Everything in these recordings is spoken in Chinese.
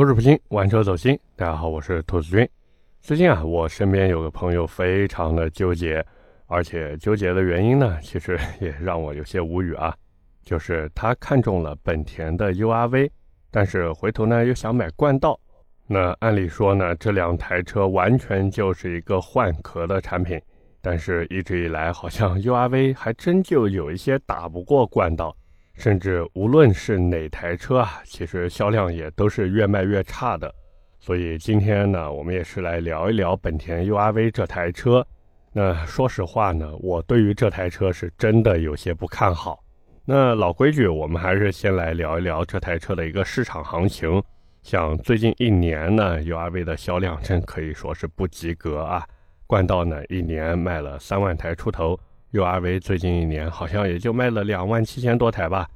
口齿不清，玩车走心。大家好，我是兔子君。最近啊，我身边有个朋友非常的纠结，而且纠结的原因呢，其实也让我有些无语啊。就是他看中了本田的 URV，但是回头呢又想买冠道。那按理说呢，这两台车完全就是一个换壳的产品，但是一直以来好像 URV 还真就有一些打不过冠道。甚至无论是哪台车啊，其实销量也都是越卖越差的。所以今天呢，我们也是来聊一聊本田 URV 这台车。那说实话呢，我对于这台车是真的有些不看好。那老规矩，我们还是先来聊一聊这台车的一个市场行情。像最近一年呢，URV 的销量真可以说是不及格啊。冠道呢，一年卖了三万台出头。URV 最近一年好像也就卖了两万七千多台吧，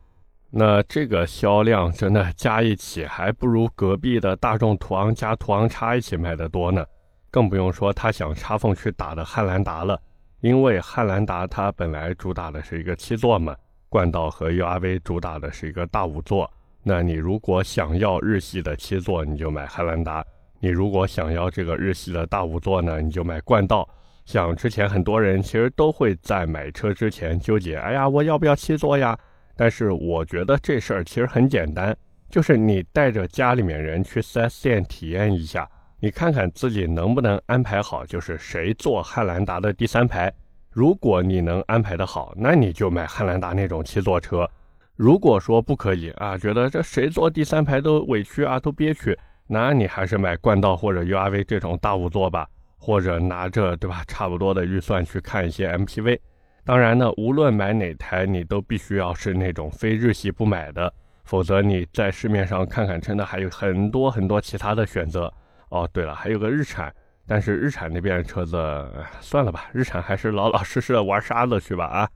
那这个销量真的加一起还不如隔壁的大众途昂加途昂叉一起卖的多呢，更不用说他想插缝去打的汉兰达了，因为汉兰达它本来主打的是一个七座嘛，冠道和 URV 主打的是一个大五座，那你如果想要日系的七座，你就买汉兰达；你如果想要这个日系的大五座呢，你就买冠道。像之前很多人其实都会在买车之前纠结，哎呀，我要不要七座呀？但是我觉得这事儿其实很简单，就是你带着家里面人去 4S 店体验一下，你看看自己能不能安排好，就是谁坐汉兰达的第三排。如果你能安排的好，那你就买汉兰达那种七座车。如果说不可以啊，觉得这谁坐第三排都委屈啊，都憋屈，那你还是买冠道或者 URV 这种大五座吧。或者拿着对吧差不多的预算去看一些 MPV，当然呢，无论买哪台，你都必须要是那种非日系不买的，否则你在市面上看看，真的还有很多很多其他的选择。哦，对了，还有个日产，但是日产那边的车子算了吧，日产还是老老实实的玩沙子去吧啊。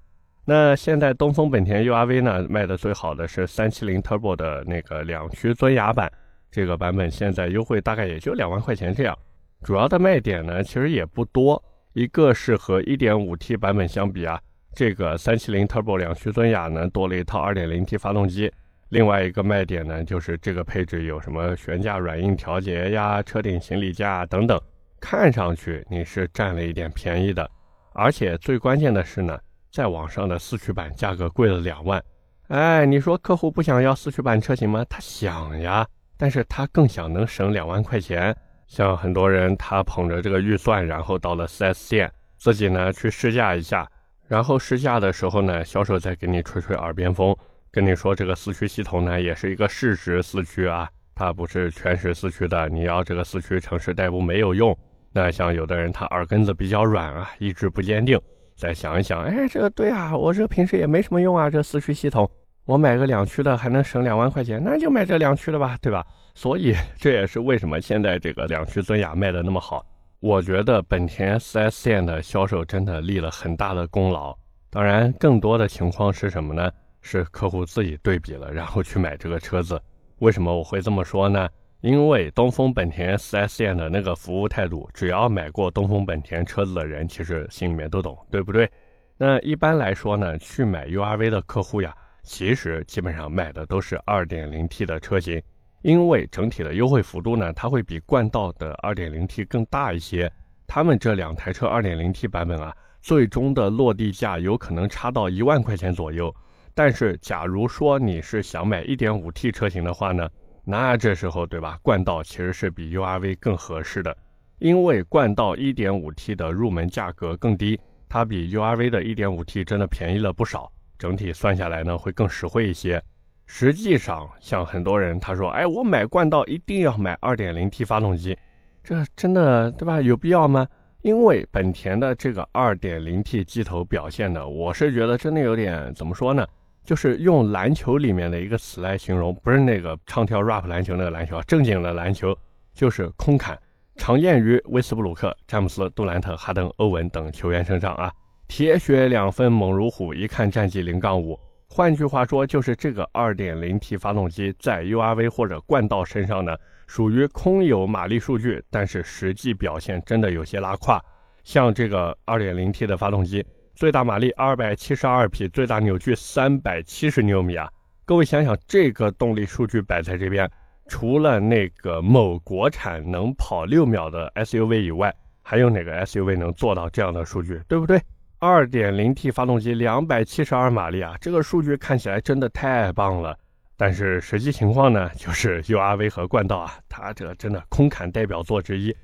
那现在东风本田 URV 呢，卖的最好的是三七零 Turbo 的那个两驱尊雅版，这个版本现在优惠大概也就两万块钱这样。主要的卖点呢，其实也不多。一个是和 1.5T 版本相比啊，这个370 Turbo 两驱尊雅呢多了一套 2.0T 发动机。另外一个卖点呢，就是这个配置有什么悬架软硬调节呀、车顶行李架等等，看上去你是占了一点便宜的。而且最关键的是呢，在网上的四驱版价格贵了两万。哎，你说客户不想要四驱版车型吗？他想呀，但是他更想能省两万块钱。像很多人，他捧着这个预算，然后到了 4S 店，自己呢去试驾一下，然后试驾的时候呢，销售再给你吹吹耳边风，跟你说这个四驱系统呢也是一个适时四驱啊，它不是全时四驱的，你要这个四驱城市代步没有用。那像有的人他耳根子比较软啊，意志不坚定，再想一想，哎，这个对啊，我这平时也没什么用啊，这四驱系统。我买个两驱的还能省两万块钱，那就买这两驱的吧，对吧？所以这也是为什么现在这个两驱尊雅卖的那么好。我觉得本田 4S 店的销售真的立了很大的功劳。当然，更多的情况是什么呢？是客户自己对比了，然后去买这个车子。为什么我会这么说呢？因为东风本田 4S 店的那个服务态度，只要买过东风本田车子的人，其实心里面都懂，对不对？那一般来说呢，去买 URV 的客户呀。其实基本上买的都是 2.0T 的车型，因为整体的优惠幅度呢，它会比冠道的 2.0T 更大一些。他们这两台车 2.0T 版本啊，最终的落地价有可能差到一万块钱左右。但是，假如说你是想买 1.5T 车型的话呢，那这时候对吧？冠道其实是比 URV 更合适的，因为冠道 1.5T 的入门价格更低，它比 URV 的 1.5T 真的便宜了不少。整体算下来呢，会更实惠一些。实际上，像很多人他说：“哎，我买冠道一定要买 2.0T 发动机，这真的对吧？有必要吗？”因为本田的这个 2.0T 机头表现呢，我是觉得真的有点怎么说呢？就是用篮球里面的一个词来形容，不是那个唱跳 rap 篮球那个篮球啊，正经的篮球就是空砍，常见于威斯布鲁克、詹姆斯、杜兰特、哈登、欧文等球员身上啊。铁血两分猛如虎，一看战绩零杠五。换句话说，就是这个 2.0T 发动机在 URV 或者冠道身上呢，属于空有马力数据，但是实际表现真的有些拉胯。像这个 2.0T 的发动机，最大马力272匹，最大扭矩370牛米啊！各位想想，这个动力数据摆在这边，除了那个某国产能跑六秒的 SUV 以外，还有哪个 SUV 能做到这样的数据，对不对？2.0T 发动机272马力啊，这个数据看起来真的太棒了。但是实际情况呢，就是 URV 和冠道啊，它这真的空砍代表作之一。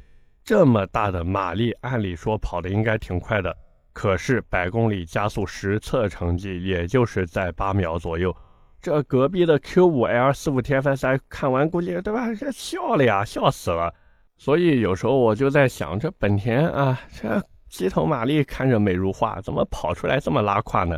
这么大的马力，按理说跑的应该挺快的，可是百公里加速实测成绩也就是在八秒左右。这隔壁的 Q5L 四五 TFSI 看完估计对吧？这笑了呀，笑死了。所以有时候我就在想，这本田啊，这机头马力看着美如画，怎么跑出来这么拉胯呢？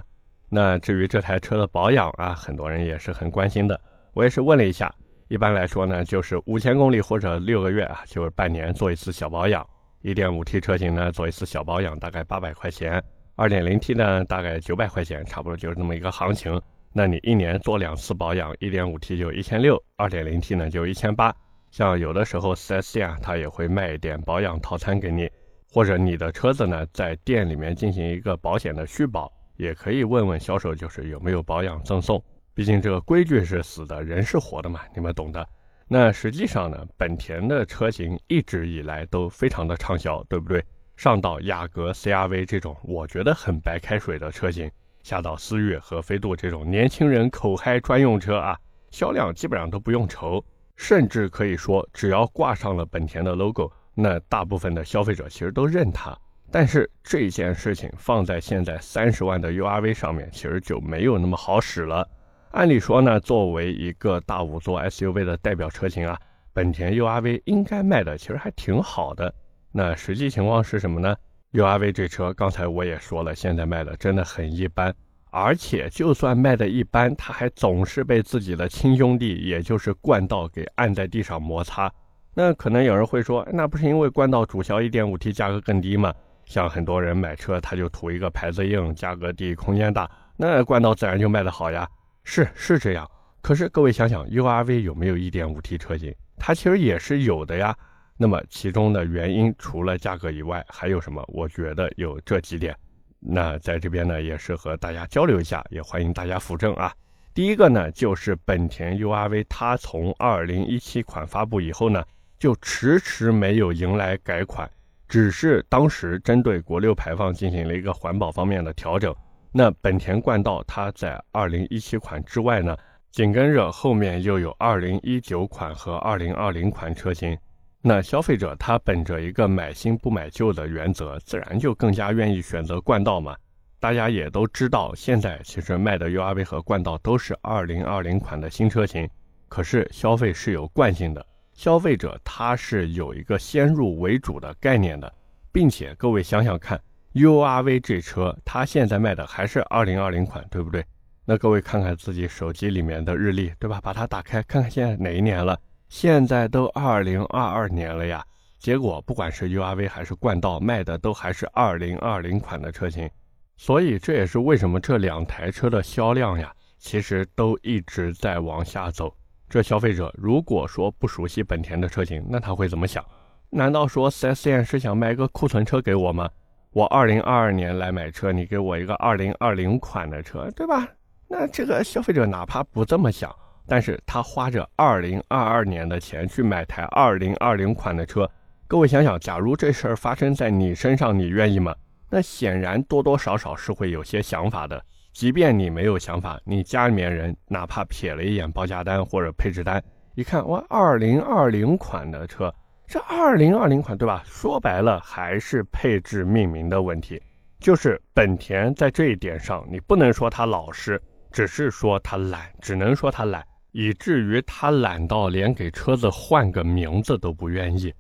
那至于这台车的保养啊，很多人也是很关心的。我也是问了一下，一般来说呢，就是五千公里或者六个月啊，就是半年做一次小保养。1.5T 车型呢，做一次小保养大概八百块钱，2.0T 呢大概九百块钱，差不多就是这么一个行情。那你一年做两次保养，1.5T 就一千六，2.0T 呢就一千八。像有的时候 4S 店啊，他也会卖一点保养套餐给你，或者你的车子呢在店里面进行一个保险的续保，也可以问问销售，就是有没有保养赠送。毕竟这个规矩是死的，人是活的嘛，你们懂的。那实际上呢，本田的车型一直以来都非常的畅销，对不对？上到雅阁、CRV 这种我觉得很白开水的车型。下到思域和飞度这种年轻人口嗨专用车啊，销量基本上都不用愁，甚至可以说，只要挂上了本田的 logo，那大部分的消费者其实都认它。但是这件事情放在现在三十万的 URV 上面，其实就没有那么好使了。按理说呢，作为一个大五座 SUV 的代表车型啊，本田 URV 应该卖的其实还挺好的。那实际情况是什么呢？URV 这车，刚才我也说了，现在卖的真的很一般，而且就算卖的一般，它还总是被自己的亲兄弟，也就是冠道给按在地上摩擦。那可能有人会说，那不是因为冠道主销 1.5T 价格更低吗？像很多人买车，他就图一个牌子硬、价格低、空间大，那冠道自然就卖得好呀。是是这样，可是各位想想，URV 有没有 1.5T 车型？它其实也是有的呀。那么其中的原因除了价格以外，还有什么？我觉得有这几点。那在这边呢，也是和大家交流一下，也欢迎大家扶正啊。第一个呢，就是本田 URV，它从2017款发布以后呢，就迟迟没有迎来改款，只是当时针对国六排放进行了一个环保方面的调整。那本田冠道它在2017款之外呢，紧跟着后面又有2019款和2020款车型。那消费者他本着一个买新不买旧的原则，自然就更加愿意选择冠道嘛。大家也都知道，现在其实卖的 URV 和冠道都是2020款的新车型。可是消费是有惯性的，消费者他是有一个先入为主的概念的，并且各位想想看，URV 这车它现在卖的还是2020款，对不对？那各位看看自己手机里面的日历，对吧？把它打开看看现在哪一年了。现在都二零二二年了呀，结果不管是 URV 还是冠道卖的都还是二零二零款的车型，所以这也是为什么这两台车的销量呀，其实都一直在往下走。这消费者如果说不熟悉本田的车型，那他会怎么想？难道说 4S 店是想卖个库存车给我吗？我二零二二年来买车，你给我一个二零二零款的车，对吧？那这个消费者哪怕不这么想。但是他花着二零二二年的钱去买台二零二零款的车，各位想想，假如这事儿发生在你身上，你愿意吗？那显然多多少少是会有些想法的。即便你没有想法，你家里面人哪怕瞥了一眼报价单或者配置单，一看哇，二零二零款的车，这二零二零款对吧？说白了还是配置命名的问题，就是本田在这一点上，你不能说他老实，只是说他懒，只能说他懒。以至于他懒到连给车子换个名字都不愿意。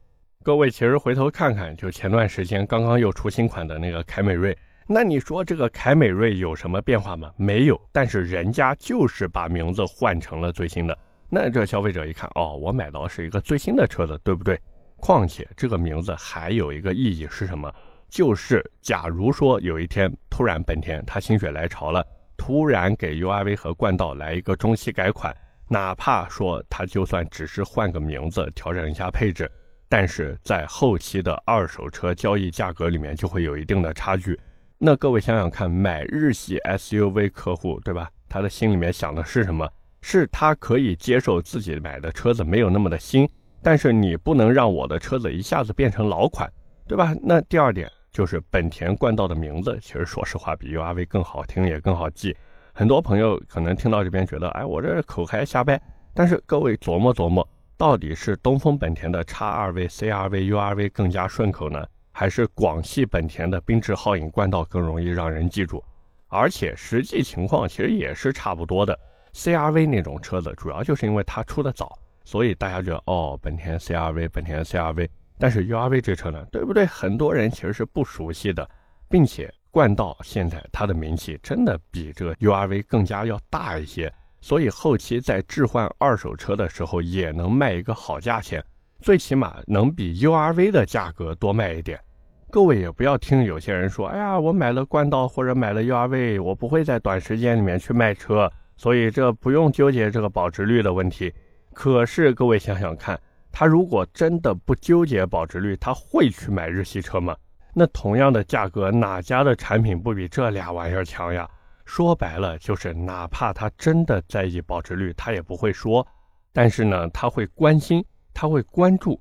各位其实回头看看，就前段时间刚刚又出新款的那个凯美瑞，那你说这个凯美瑞有什么变化吗？没有，但是人家就是把名字换成了最新的。那这消费者一看，哦，我买到是一个最新的车子，对不对？况且这个名字还有一个意义是什么？就是假如说有一天突然本田它心血来潮了，突然给 URV 和冠道来一个中期改款。哪怕说它就算只是换个名字，调整一下配置，但是在后期的二手车交易价格里面就会有一定的差距。那各位想想看，买日系 SUV 客户，对吧？他的心里面想的是什么？是他可以接受自己买的车子没有那么的新，但是你不能让我的车子一下子变成老款，对吧？那第二点就是本田冠道的名字，其实说实话比 URV 更好听也更好记。很多朋友可能听到这边觉得，哎，我这口嗨瞎掰。但是各位琢磨琢磨，到底是东风本田的 XRV、CRV、URV 更加顺口呢，还是广汽本田的缤智皓影冠道更容易让人记住？而且实际情况其实也是差不多的。CRV 那种车子，主要就是因为它出的早，所以大家觉得哦，本田 CRV，本田 CRV。但是 URV 这车呢，对不对？很多人其实是不熟悉的，并且。冠道现在它的名气真的比这个 URV 更加要大一些，所以后期在置换二手车的时候也能卖一个好价钱，最起码能比 URV 的价格多卖一点。各位也不要听有些人说，哎呀，我买了冠道或者买了 URV，我不会在短时间里面去卖车，所以这不用纠结这个保值率的问题。可是各位想想看，他如果真的不纠结保值率，他会去买日系车吗？那同样的价格，哪家的产品不比这俩玩意儿强呀？说白了，就是哪怕他真的在意保值率，他也不会说。但是呢，他会关心，他会关注。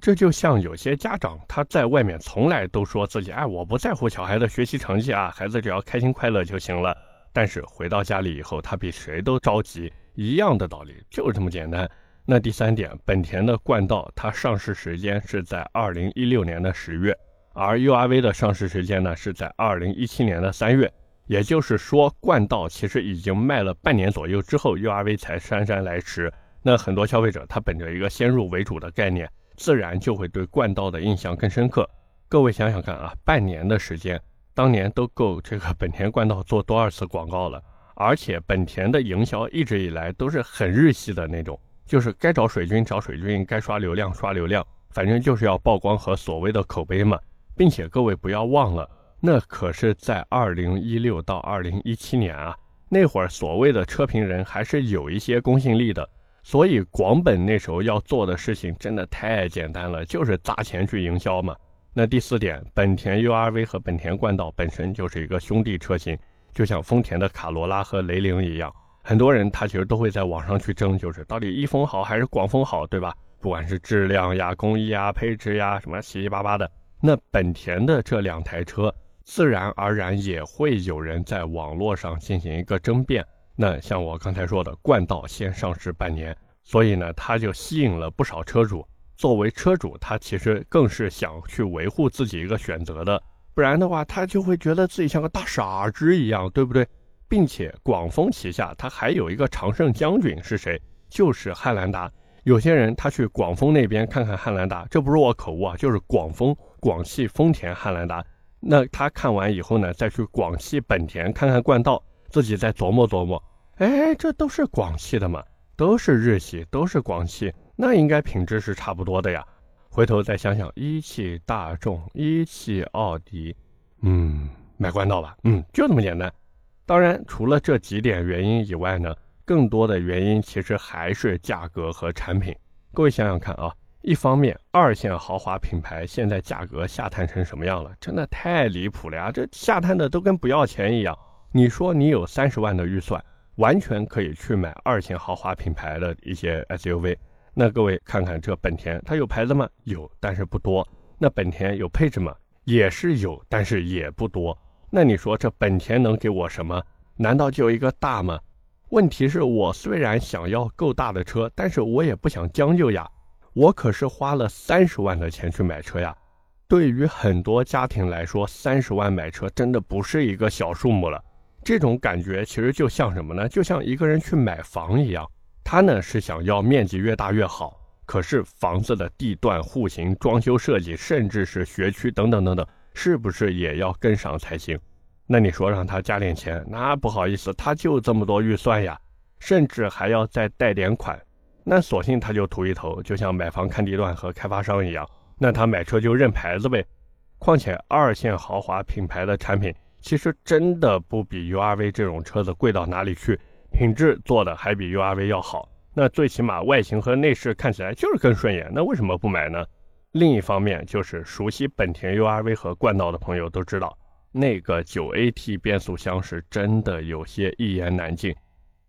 这就像有些家长，他在外面从来都说自己，哎，我不在乎小孩的学习成绩啊，孩子只要开心快乐就行了。但是回到家里以后，他比谁都着急。一样的道理，就是这么简单。那第三点，本田的冠道，它上市时间是在二零一六年的十月。而 URV 的上市时间呢，是在二零一七年的三月，也就是说，冠道其实已经卖了半年左右之后，URV 才姗姗来迟。那很多消费者他本着一个先入为主的概念，自然就会对冠道的印象更深刻。各位想想看啊，半年的时间，当年都够这个本田冠道做多少次广告了？而且本田的营销一直以来都是很日系的那种，就是该找水军找水军，该刷流量刷流量，反正就是要曝光和所谓的口碑嘛。并且各位不要忘了，那可是在二零一六到二零一七年啊，那会儿所谓的车评人还是有一些公信力的，所以广本那时候要做的事情真的太简单了，就是砸钱去营销嘛。那第四点，本田 URV 和本田冠道本身就是一个兄弟车型，就像丰田的卡罗拉和雷凌一样，很多人他其实都会在网上去争，就是到底一丰好还是广丰好，对吧？不管是质量呀、工艺呀、配置呀，什么七七八八的。那本田的这两台车，自然而然也会有人在网络上进行一个争辩。那像我刚才说的，冠道先上市半年，所以呢，它就吸引了不少车主。作为车主，他其实更是想去维护自己一个选择的，不然的话，他就会觉得自己像个大傻子一样，对不对？并且广丰旗下他还有一个常胜将军是谁？就是汉兰达。有些人他去广丰那边看看汉兰达，这不是我口误啊，就是广丰。广汽丰田汉兰达，那他看完以后呢，再去广汽本田看看冠道，自己再琢磨琢磨，哎，这都是广汽的嘛，都是日系，都是广汽，那应该品质是差不多的呀。回头再想想，一汽大众、一汽奥迪，嗯，买冠道吧，嗯，就这么简单。当然，除了这几点原因以外呢，更多的原因其实还是价格和产品。各位想想看啊。一方面，二线豪华品牌现在价格下探成什么样了？真的太离谱了呀！这下探的都跟不要钱一样。你说你有三十万的预算，完全可以去买二线豪华品牌的一些 SUV。那各位看看这本田，它有牌子吗？有，但是不多。那本田有配置吗？也是有，但是也不多。那你说这本田能给我什么？难道就一个大吗？问题是我虽然想要够大的车，但是我也不想将就呀。我可是花了三十万的钱去买车呀，对于很多家庭来说，三十万买车真的不是一个小数目了。这种感觉其实就像什么呢？就像一个人去买房一样，他呢是想要面积越大越好，可是房子的地段、户型、装修设计，甚至是学区等等等等，是不是也要跟上才行？那你说让他加点钱，那不好意思，他就这么多预算呀，甚至还要再贷点款。那索性他就图一头，就像买房看地段和开发商一样，那他买车就认牌子呗。况且二线豪华品牌的产品其实真的不比 URV 这种车子贵到哪里去，品质做的还比 URV 要好。那最起码外形和内饰看起来就是更顺眼，那为什么不买呢？另一方面，就是熟悉本田 URV 和冠道的朋友都知道，那个九 AT 变速箱是真的有些一言难尽。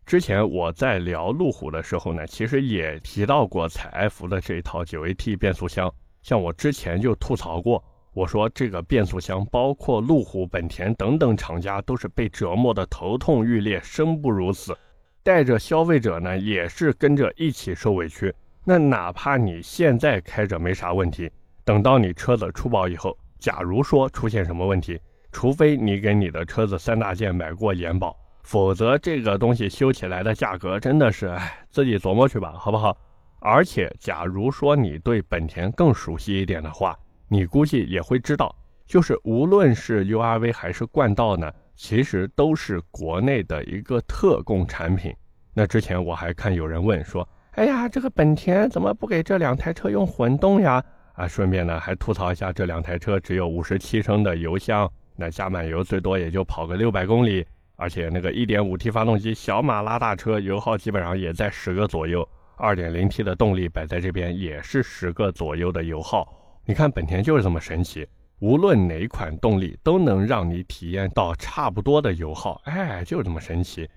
之前我在聊路虎的时候呢，其实也提到过采埃孚的这一套 9AT 变速箱。像我之前就吐槽过，我说这个变速箱，包括路虎、本田等等厂家都是被折磨的头痛欲裂，生不如死，带着消费者呢也是跟着一起受委屈。那哪怕你现在开着没啥问题，等到你车子出保以后，假如说出现什么问题，除非你给你的车子三大件买过延保。否则，这个东西修起来的价格真的是，哎，自己琢磨去吧，好不好？而且，假如说你对本田更熟悉一点的话，你估计也会知道，就是无论是 URV 还是冠道呢，其实都是国内的一个特供产品。那之前我还看有人问说，哎呀，这个本田怎么不给这两台车用混动呀？啊，顺便呢还吐槽一下，这两台车只有五十七升的油箱，那加满油最多也就跑个六百公里。而且那个 1.5T 发动机小马拉大车，油耗基本上也在十个左右。2.0T 的动力摆在这边也是十个左右的油耗。你看本田就是这么神奇，无论哪款动力都能让你体验到差不多的油耗。哎，就这么神奇。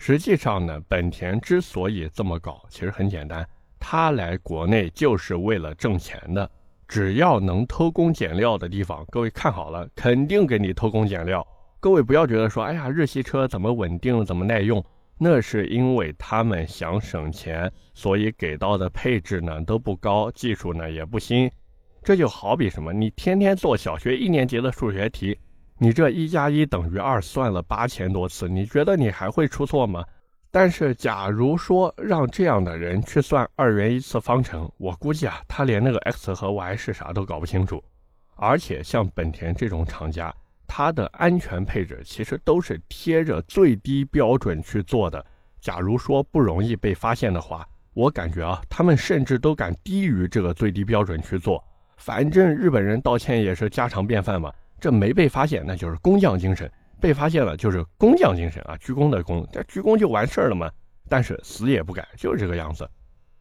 实际上呢，本田之所以这么搞，其实很简单，它来国内就是为了挣钱的。只要能偷工减料的地方，各位看好了，肯定给你偷工减料。各位不要觉得说，哎呀，日系车怎么稳定，怎么耐用？那是因为他们想省钱，所以给到的配置呢都不高，技术呢也不新。这就好比什么，你天天做小学一年级的数学题，你这一加一等于二算了八千多次，你觉得你还会出错吗？但是假如说让这样的人去算二元一次方程，我估计啊，他连那个 x 和 y 是啥都搞不清楚。而且像本田这种厂家。它的安全配置其实都是贴着最低标准去做的。假如说不容易被发现的话，我感觉啊，他们甚至都敢低于这个最低标准去做。反正日本人道歉也是家常便饭嘛。这没被发现，那就是工匠精神；被发现了，就是工匠精神啊，鞠躬的躬，这鞠躬就完事儿了嘛。但是死也不改，就是这个样子。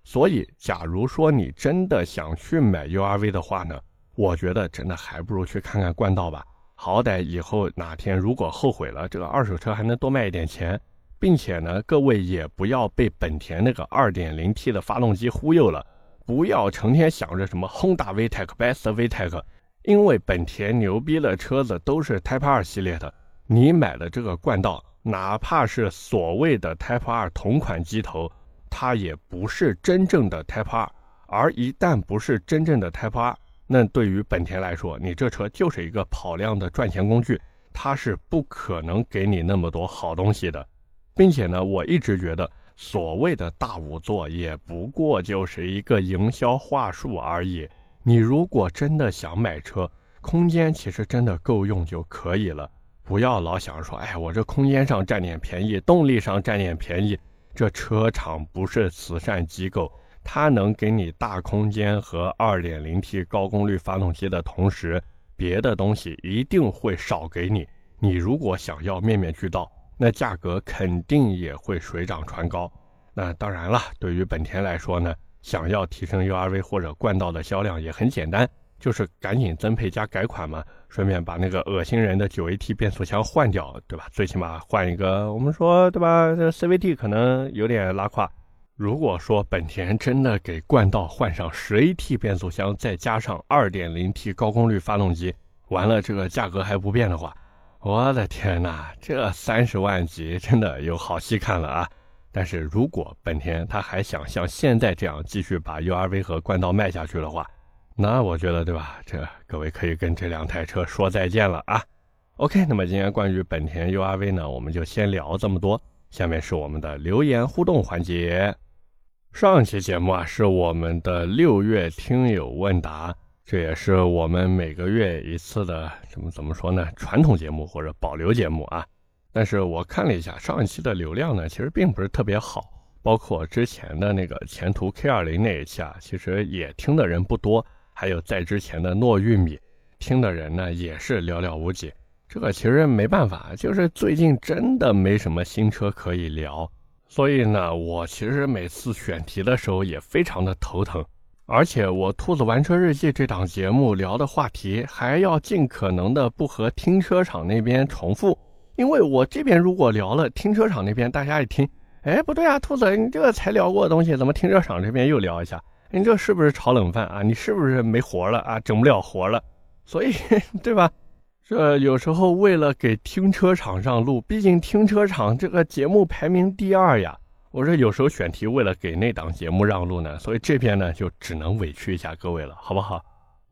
所以，假如说你真的想去买 URV 的话呢，我觉得真的还不如去看看冠道吧。好歹以后哪天如果后悔了，这个二手车还能多卖一点钱，并且呢，各位也不要被本田那个 2.0T 的发动机忽悠了，不要成天想着什么 Honda VTEC、Best VTEC，因为本田牛逼的车子都是 Type 2系列的，你买的这个冠道，哪怕是所谓的 Type 2同款机头，它也不是真正的 Type 2，而一旦不是真正的 Type 2。那对于本田来说，你这车就是一个跑量的赚钱工具，它是不可能给你那么多好东西的，并且呢，我一直觉得所谓的大五座也不过就是一个营销话术而已。你如果真的想买车，空间其实真的够用就可以了，不要老想说，哎，我这空间上占点便宜，动力上占点便宜，这车厂不是慈善机构。它能给你大空间和 2.0T 高功率发动机的同时，别的东西一定会少给你。你如果想要面面俱到，那价格肯定也会水涨船高。那当然了，对于本田来说呢，想要提升 URV 或者冠道的销量也很简单，就是赶紧增配加改款嘛，顺便把那个恶心人的 9AT 变速箱换掉，对吧？最起码换一个，我们说对吧？这 CVT 可能有点拉胯。如果说本田真的给冠道换上十 AT 变速箱，再加上 2.0T 高功率发动机，完了这个价格还不变的话，我的天哪，这三十万级真的有好戏看了啊！但是如果本田他还想像现在这样继续把 URV 和冠道卖下去的话，那我觉得对吧？这各位可以跟这两台车说再见了啊！OK，那么今天关于本田 URV 呢，我们就先聊这么多。下面是我们的留言互动环节。上期节目啊，是我们的六月听友问答，这也是我们每个月一次的怎么怎么说呢？传统节目或者保留节目啊。但是我看了一下上一期的流量呢，其实并不是特别好，包括之前的那个前途 K20 那一期啊，其实也听的人不多。还有在之前的糯玉米，听的人呢也是寥寥无几。这个其实没办法，就是最近真的没什么新车可以聊。所以呢，我其实每次选题的时候也非常的头疼，而且我《兔子玩车日记》这档节目聊的话题还要尽可能的不和停车场那边重复，因为我这边如果聊了，停车场那边大家一听，哎，不对啊，兔子，你这个才聊过的东西，怎么停车场这边又聊一下？你这是不是炒冷饭啊？你是不是没活了啊？整不了活了？所以，对吧？这有时候为了给停车场让路，毕竟停车场这个节目排名第二呀。我说有时候选题为了给那档节目让路呢，所以这边呢就只能委屈一下各位了，好不好？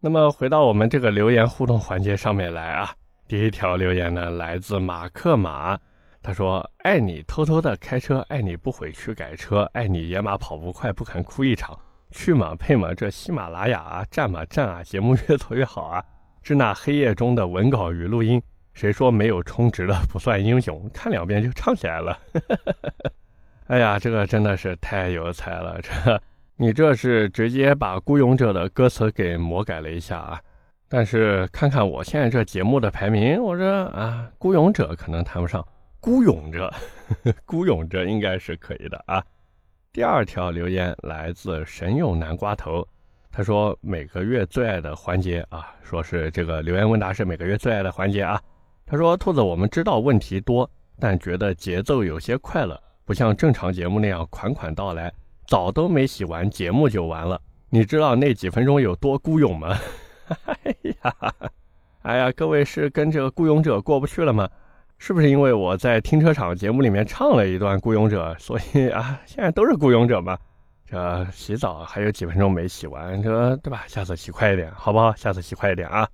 那么回到我们这个留言互动环节上面来啊，第一条留言呢来自马克马，他说：“爱你偷偷的开车，爱你不悔去改车，爱你野马跑不快不肯哭一场，去马配马这喜马拉雅啊，站马站啊，节目越做越好啊。”是那黑夜中的文稿与录音，谁说没有充值的不算英雄？看两遍就唱起来了。哎呀，这个真的是太有才了！这 你这是直接把《孤勇者》的歌词给魔改了一下啊！但是看看我现在这节目的排名，我这啊，《孤勇者》可能谈不上，《孤勇者》《孤勇者》应该是可以的啊。第二条留言来自神勇南瓜头。他说每个月最爱的环节啊，说是这个留言问答是每个月最爱的环节啊。他说兔子，我们知道问题多，但觉得节奏有些快了，不像正常节目那样款款到来，澡都没洗完节目就完了。你知道那几分钟有多孤勇吗？哎呀，哎呀，各位是跟这个孤勇者过不去了吗？是不是因为我在停车场节目里面唱了一段孤勇者，所以啊，现在都是孤勇者吗？这洗澡还有几分钟没洗完，这对吧？下次洗快一点，好不好？下次洗快一点啊！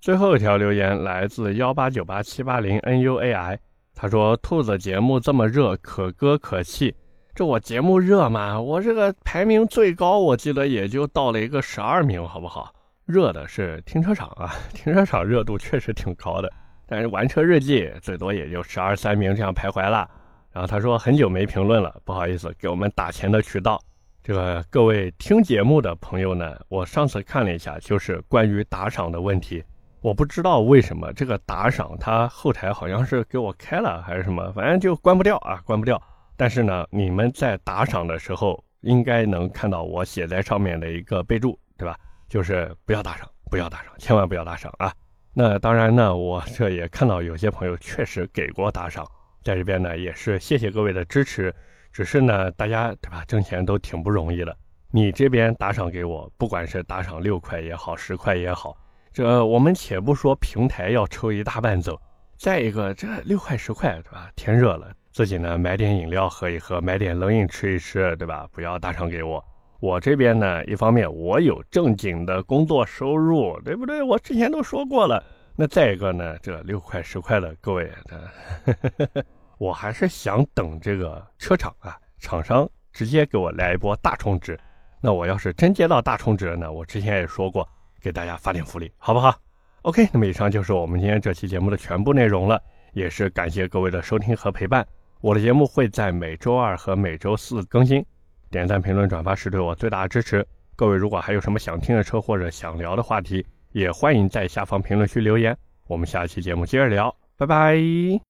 最后一条留言来自幺八九八七八零 n u a i，他说：“兔子节目这么热，可歌可泣。这我节目热吗？我这个排名最高，我记得也就到了一个十二名，好不好？热的是停车场啊，停车场热度确实挺高的，但是玩车日记最多也就十二三名这样徘徊了。然后他说很久没评论了，不好意思，给我们打钱的渠道。”这个各位听节目的朋友呢，我上次看了一下，就是关于打赏的问题。我不知道为什么这个打赏它后台好像是给我开了还是什么，反正就关不掉啊，关不掉。但是呢，你们在打赏的时候应该能看到我写在上面的一个备注，对吧？就是不要打赏，不要打赏，千万不要打赏啊！那当然呢，我这也看到有些朋友确实给过打赏，在这边呢也是谢谢各位的支持。只是呢，大家对吧？挣钱都挺不容易的。你这边打赏给我，不管是打赏六块也好，十块也好，这我们且不说平台要抽一大半走。再一个，这六块十块，对吧？天热了，自己呢买点饮料喝一喝，买点冷饮吃一吃，对吧？不要打赏给我。我这边呢，一方面我有正经的工作收入，对不对？我之前都说过了。那再一个呢，这六块十块的，各位的。我还是想等这个车厂啊，厂商直接给我来一波大充值。那我要是真接到大充值了呢？我之前也说过，给大家发点福利，好不好？OK，那么以上就是我们今天这期节目的全部内容了，也是感谢各位的收听和陪伴。我的节目会在每周二和每周四更新，点赞、评论、转发是对我最大的支持。各位如果还有什么想听的车或者想聊的话题，也欢迎在下方评论区留言。我们下期节目接着聊，拜拜。